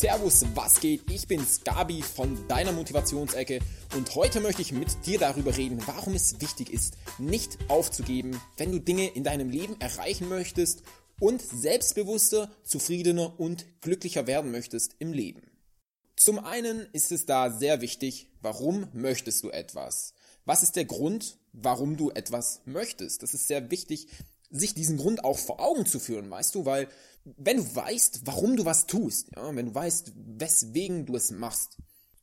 Servus, was geht? Ich bin's, Gabi von deiner Motivationsecke und heute möchte ich mit dir darüber reden, warum es wichtig ist, nicht aufzugeben, wenn du Dinge in deinem Leben erreichen möchtest und selbstbewusster, zufriedener und glücklicher werden möchtest im Leben. Zum einen ist es da sehr wichtig, warum möchtest du etwas? Was ist der Grund, warum du etwas möchtest? Das ist sehr wichtig, sich diesen Grund auch vor Augen zu führen, weißt du, weil wenn du weißt, warum du was tust, ja, wenn du weißt, weswegen du es machst,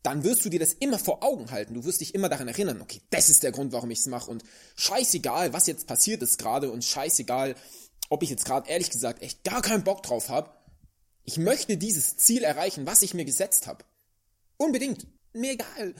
dann wirst du dir das immer vor Augen halten. Du wirst dich immer daran erinnern, okay, das ist der Grund, warum ich es mache und scheißegal, was jetzt passiert ist gerade und scheißegal, ob ich jetzt gerade ehrlich gesagt echt gar keinen Bock drauf habe. Ich möchte dieses Ziel erreichen, was ich mir gesetzt habe. Unbedingt. Mir egal,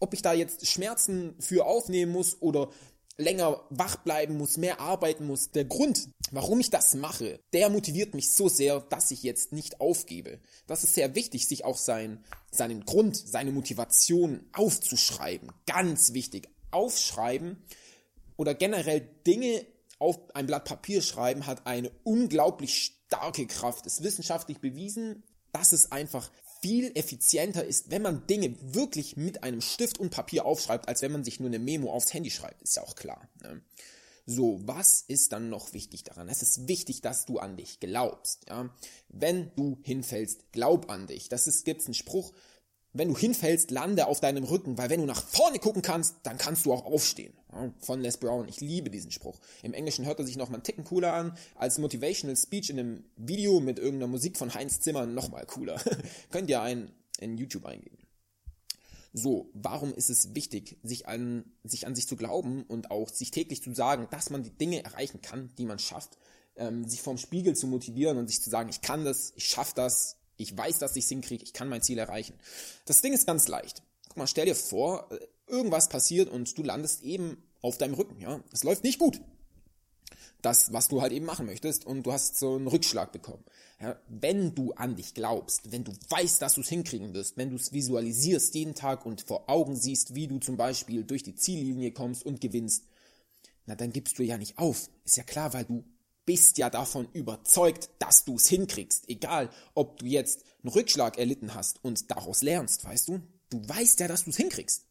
ob ich da jetzt Schmerzen für aufnehmen muss oder länger wach bleiben muss, mehr arbeiten muss. Der Grund, warum ich das mache, der motiviert mich so sehr, dass ich jetzt nicht aufgebe. Das ist sehr wichtig, sich auch sein, seinen Grund, seine Motivation aufzuschreiben. Ganz wichtig. Aufschreiben oder generell Dinge auf ein Blatt Papier schreiben hat eine unglaublich starke Kraft. Ist wissenschaftlich bewiesen, dass es einfach viel effizienter ist, wenn man Dinge wirklich mit einem Stift und Papier aufschreibt, als wenn man sich nur eine Memo aufs Handy schreibt. Ist ja auch klar. Ne? So, was ist dann noch wichtig daran? Es ist wichtig, dass du an dich glaubst. Ja? Wenn du hinfällst, glaub an dich. Das ist, gibt's einen Spruch, wenn du hinfällst, lande auf deinem Rücken, weil wenn du nach vorne gucken kannst, dann kannst du auch aufstehen. Von Les Brown. Ich liebe diesen Spruch. Im Englischen hört er sich noch mal einen Ticken cooler an. Als Motivational Speech in einem Video mit irgendeiner Musik von Heinz Zimmer noch mal cooler. Könnt ihr einen in YouTube eingeben. So, warum ist es wichtig, sich an, sich an sich zu glauben und auch sich täglich zu sagen, dass man die Dinge erreichen kann, die man schafft, ähm, sich vorm Spiegel zu motivieren und sich zu sagen, ich kann das, ich schaffe das, ich weiß, dass ich es hinkriege, ich kann mein Ziel erreichen. Das Ding ist ganz leicht. Guck mal, stell dir vor, äh, irgendwas passiert und du landest eben auf deinem Rücken, ja. Es läuft nicht gut. Das, was du halt eben machen möchtest und du hast so einen Rückschlag bekommen. Ja, wenn du an dich glaubst, wenn du weißt, dass du es hinkriegen wirst, wenn du es visualisierst jeden Tag und vor Augen siehst, wie du zum Beispiel durch die Ziellinie kommst und gewinnst, na dann gibst du ja nicht auf. Ist ja klar, weil du bist ja davon überzeugt, dass du es hinkriegst. Egal, ob du jetzt einen Rückschlag erlitten hast und daraus lernst, weißt du? Du weißt ja, dass du es hinkriegst.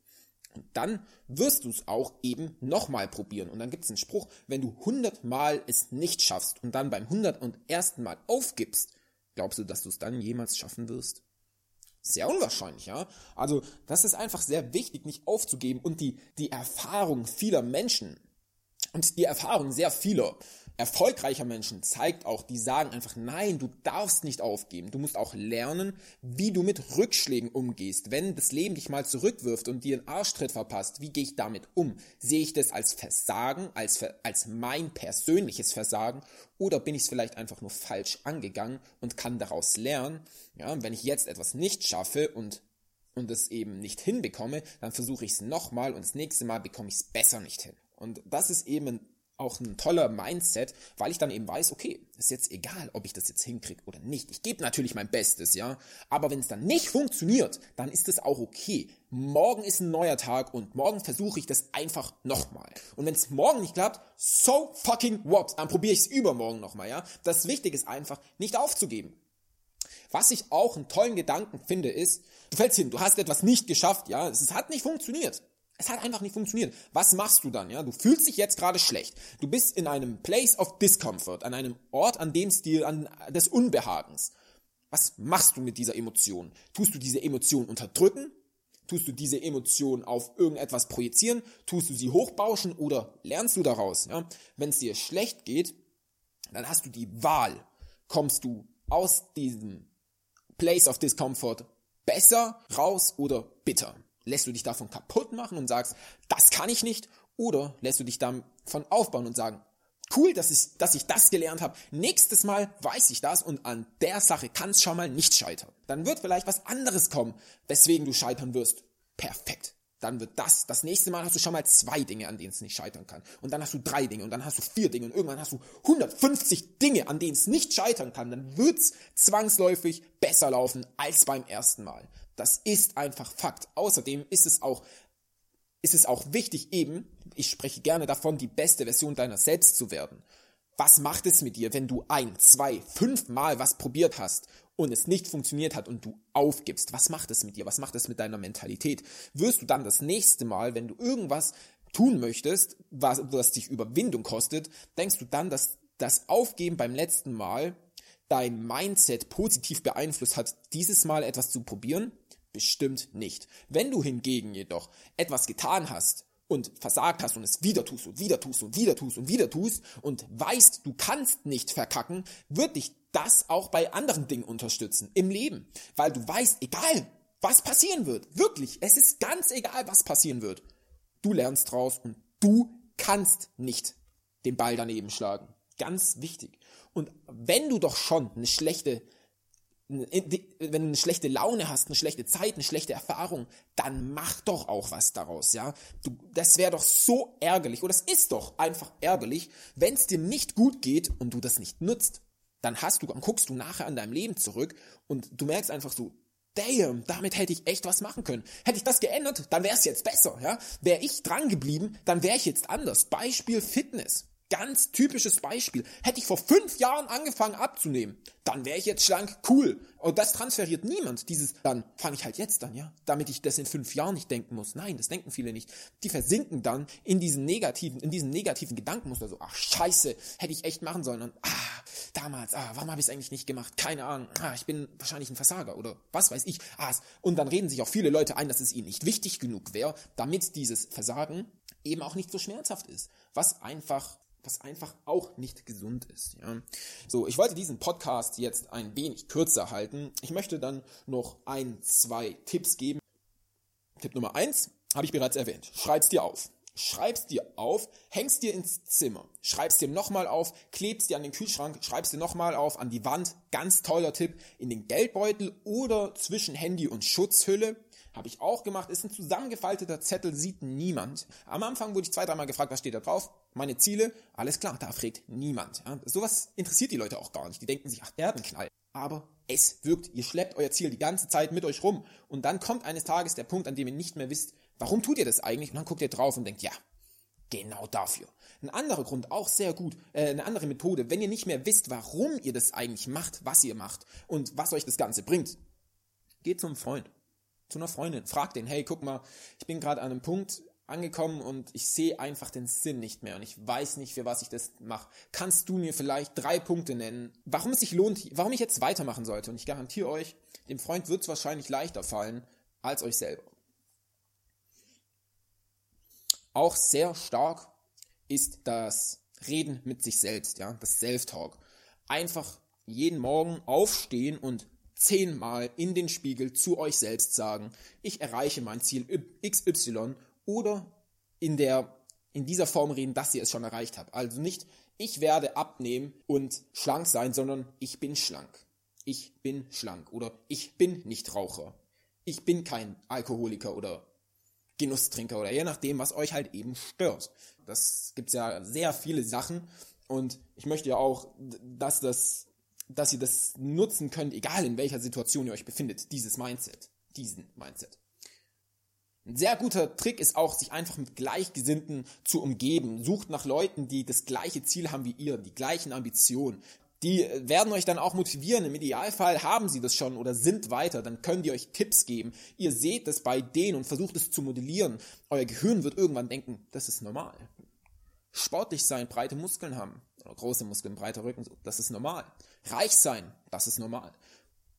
Und dann wirst du es auch eben nochmal probieren. Und dann gibt es einen Spruch, wenn du hundertmal es nicht schaffst und dann beim hundert und ersten Mal aufgibst, glaubst du, dass du es dann jemals schaffen wirst? Sehr unwahrscheinlich, ja. Also, das ist einfach sehr wichtig, nicht aufzugeben. Und die, die Erfahrung vieler Menschen und die Erfahrung sehr vieler erfolgreicher Menschen zeigt auch, die sagen einfach, nein, du darfst nicht aufgeben. Du musst auch lernen, wie du mit Rückschlägen umgehst. Wenn das Leben dich mal zurückwirft und dir einen Arschtritt verpasst, wie gehe ich damit um? Sehe ich das als Versagen, als, als mein persönliches Versagen oder bin ich es vielleicht einfach nur falsch angegangen und kann daraus lernen? Ja, wenn ich jetzt etwas nicht schaffe und und es eben nicht hinbekomme, dann versuche ich es nochmal und das nächste Mal bekomme ich es besser nicht hin. Und das ist eben ein auch ein toller Mindset, weil ich dann eben weiß, okay, ist jetzt egal, ob ich das jetzt hinkriege oder nicht. Ich gebe natürlich mein Bestes, ja. Aber wenn es dann nicht funktioniert, dann ist es auch okay. Morgen ist ein neuer Tag und morgen versuche ich das einfach nochmal. Und wenn es morgen nicht klappt, so fucking what? Dann probiere ich es übermorgen nochmal, ja. Das Wichtige ist einfach, nicht aufzugeben. Was ich auch einen tollen Gedanken finde, ist, du fällst hin, du hast etwas nicht geschafft, ja. Es hat nicht funktioniert. Es hat einfach nicht funktioniert. Was machst du dann? Ja, du fühlst dich jetzt gerade schlecht. Du bist in einem Place of Discomfort, an einem Ort, an dem Stil an des Unbehagens. Was machst du mit dieser Emotion? Tust du diese Emotion unterdrücken? Tust du diese Emotion auf irgendetwas projizieren? Tust du sie hochbauschen oder lernst du daraus? Ja? Wenn es dir schlecht geht, dann hast du die Wahl. Kommst du aus diesem Place of Discomfort besser raus oder bitter? Lässt du dich davon kaputt machen und sagst, das kann ich nicht? Oder lässt du dich davon aufbauen und sagen, cool, dass ich, dass ich das gelernt habe. Nächstes Mal weiß ich das und an der Sache kann es schon mal nicht scheitern. Dann wird vielleicht was anderes kommen, weswegen du scheitern wirst. Perfekt. Dann wird das, das nächste Mal hast du schon mal zwei Dinge, an denen es nicht scheitern kann. Und dann hast du drei Dinge und dann hast du vier Dinge und irgendwann hast du 150 Dinge, an denen es nicht scheitern kann. Dann wird's zwangsläufig besser laufen als beim ersten Mal. Das ist einfach Fakt. Außerdem ist es auch, ist es auch wichtig eben, ich spreche gerne davon, die beste Version deiner selbst zu werden. Was macht es mit dir, wenn du ein, zwei, fünf Mal was probiert hast und es nicht funktioniert hat und du aufgibst? Was macht es mit dir? Was macht es mit deiner Mentalität? Wirst du dann das nächste Mal, wenn du irgendwas tun möchtest, was, was dich Überwindung kostet, denkst du dann, dass das Aufgeben beim letzten Mal dein Mindset positiv beeinflusst hat, dieses Mal etwas zu probieren? Bestimmt nicht. Wenn du hingegen jedoch etwas getan hast und versagt hast und es wieder tust und wieder tust und wieder tust und wieder tust und weißt, du kannst nicht verkacken, wird dich das auch bei anderen Dingen unterstützen im Leben, weil du weißt, egal was passieren wird, wirklich, es ist ganz egal, was passieren wird. Du lernst draus und du kannst nicht den Ball daneben schlagen. Ganz wichtig. Und wenn du doch schon eine schlechte wenn du eine schlechte Laune hast, eine schlechte Zeit, eine schlechte Erfahrung, dann mach doch auch was daraus, ja. Du, das wäre doch so ärgerlich, oder es ist doch einfach ärgerlich, wenn es dir nicht gut geht und du das nicht nutzt. Dann hast du, dann guckst du nachher an deinem Leben zurück und du merkst einfach so, damn, damit hätte ich echt was machen können. Hätte ich das geändert, dann wäre es jetzt besser, ja. Wäre ich dran geblieben, dann wäre ich jetzt anders. Beispiel Fitness. Ganz typisches Beispiel. Hätte ich vor fünf Jahren angefangen abzunehmen, dann wäre ich jetzt schlank, cool. Und das transferiert niemand. Dieses, dann fange ich halt jetzt an, ja. Damit ich das in fünf Jahren nicht denken muss. Nein, das denken viele nicht. Die versinken dann in diesen negativen, in diesen negativen Gedankenmuster. So, ach scheiße, hätte ich echt machen sollen. Und, ah, damals, ah, warum habe ich es eigentlich nicht gemacht? Keine Ahnung. Ah, ich bin wahrscheinlich ein Versager oder was weiß ich. Ah, und dann reden sich auch viele Leute ein, dass es ihnen nicht wichtig genug wäre, damit dieses Versagen eben auch nicht so schmerzhaft ist. Was einfach was einfach auch nicht gesund ist. Ja. So, ich wollte diesen Podcast jetzt ein wenig kürzer halten. Ich möchte dann noch ein, zwei Tipps geben. Tipp Nummer eins habe ich bereits erwähnt. Schreib's dir auf. Schreib's dir auf, hängst dir ins Zimmer, schreib's dir nochmal auf, klebst dir an den Kühlschrank, schreib's dir nochmal auf, an die Wand, ganz toller Tipp, in den Geldbeutel oder zwischen Handy und Schutzhülle. Habe ich auch gemacht, ist ein zusammengefalteter Zettel, sieht niemand. Am Anfang wurde ich zwei, dreimal gefragt, was steht da drauf? Meine Ziele, alles klar, da fragt niemand. Ja, sowas interessiert die Leute auch gar nicht. Die denken sich, ach, der hat einen Knall. Aber es wirkt. Ihr schleppt euer Ziel die ganze Zeit mit euch rum. Und dann kommt eines Tages der Punkt, an dem ihr nicht mehr wisst, warum tut ihr das eigentlich? Und dann guckt ihr drauf und denkt, ja, genau dafür. Ein anderer Grund, auch sehr gut, äh, eine andere Methode, wenn ihr nicht mehr wisst, warum ihr das eigentlich macht, was ihr macht und was euch das Ganze bringt, geht zum Freund zu einer Freundin, frag den, hey, guck mal, ich bin gerade an einem Punkt angekommen und ich sehe einfach den Sinn nicht mehr und ich weiß nicht, für was ich das mache. Kannst du mir vielleicht drei Punkte nennen, warum es sich lohnt, warum ich jetzt weitermachen sollte? Und ich garantiere euch, dem Freund wird es wahrscheinlich leichter fallen als euch selber. Auch sehr stark ist das Reden mit sich selbst, ja, das Self-Talk. Einfach jeden Morgen aufstehen und zehnmal in den Spiegel zu euch selbst sagen, ich erreiche mein Ziel XY oder in der in dieser Form reden, dass ihr es schon erreicht habt. Also nicht ich werde abnehmen und schlank sein, sondern ich bin schlank. Ich bin schlank oder ich bin nicht Raucher. Ich bin kein Alkoholiker oder Genusstrinker oder je nachdem, was euch halt eben stört. Das gibt's ja sehr viele Sachen und ich möchte ja auch, dass das dass ihr das nutzen könnt, egal in welcher Situation ihr euch befindet, dieses Mindset, diesen Mindset. Ein sehr guter Trick ist auch, sich einfach mit Gleichgesinnten zu umgeben. Sucht nach Leuten, die das gleiche Ziel haben wie ihr, die gleichen Ambitionen. Die werden euch dann auch motivieren. Im Idealfall haben sie das schon oder sind weiter. Dann können die euch Tipps geben. Ihr seht es bei denen und versucht es zu modellieren. Euer Gehirn wird irgendwann denken, das ist normal. Sportlich sein, breite Muskeln haben oder große Muskeln, breiter Rücken, das ist normal. Reich sein, das ist normal.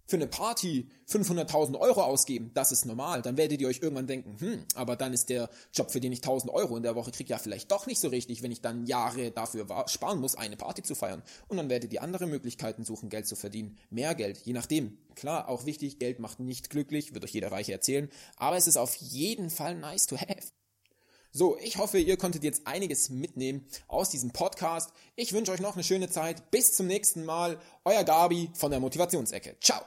Für eine Party 500.000 Euro ausgeben, das ist normal. Dann werdet ihr euch irgendwann denken, hm, aber dann ist der Job, für den ich 1000 Euro in der Woche kriege, ja vielleicht doch nicht so richtig, wenn ich dann Jahre dafür sparen muss, eine Party zu feiern. Und dann werdet ihr andere Möglichkeiten suchen, Geld zu verdienen. Mehr Geld, je nachdem. Klar, auch wichtig, Geld macht nicht glücklich, wird euch jeder Reiche erzählen. Aber es ist auf jeden Fall nice to have. So, ich hoffe, ihr konntet jetzt einiges mitnehmen aus diesem Podcast. Ich wünsche euch noch eine schöne Zeit. Bis zum nächsten Mal. Euer Gabi von der Motivationsecke. Ciao.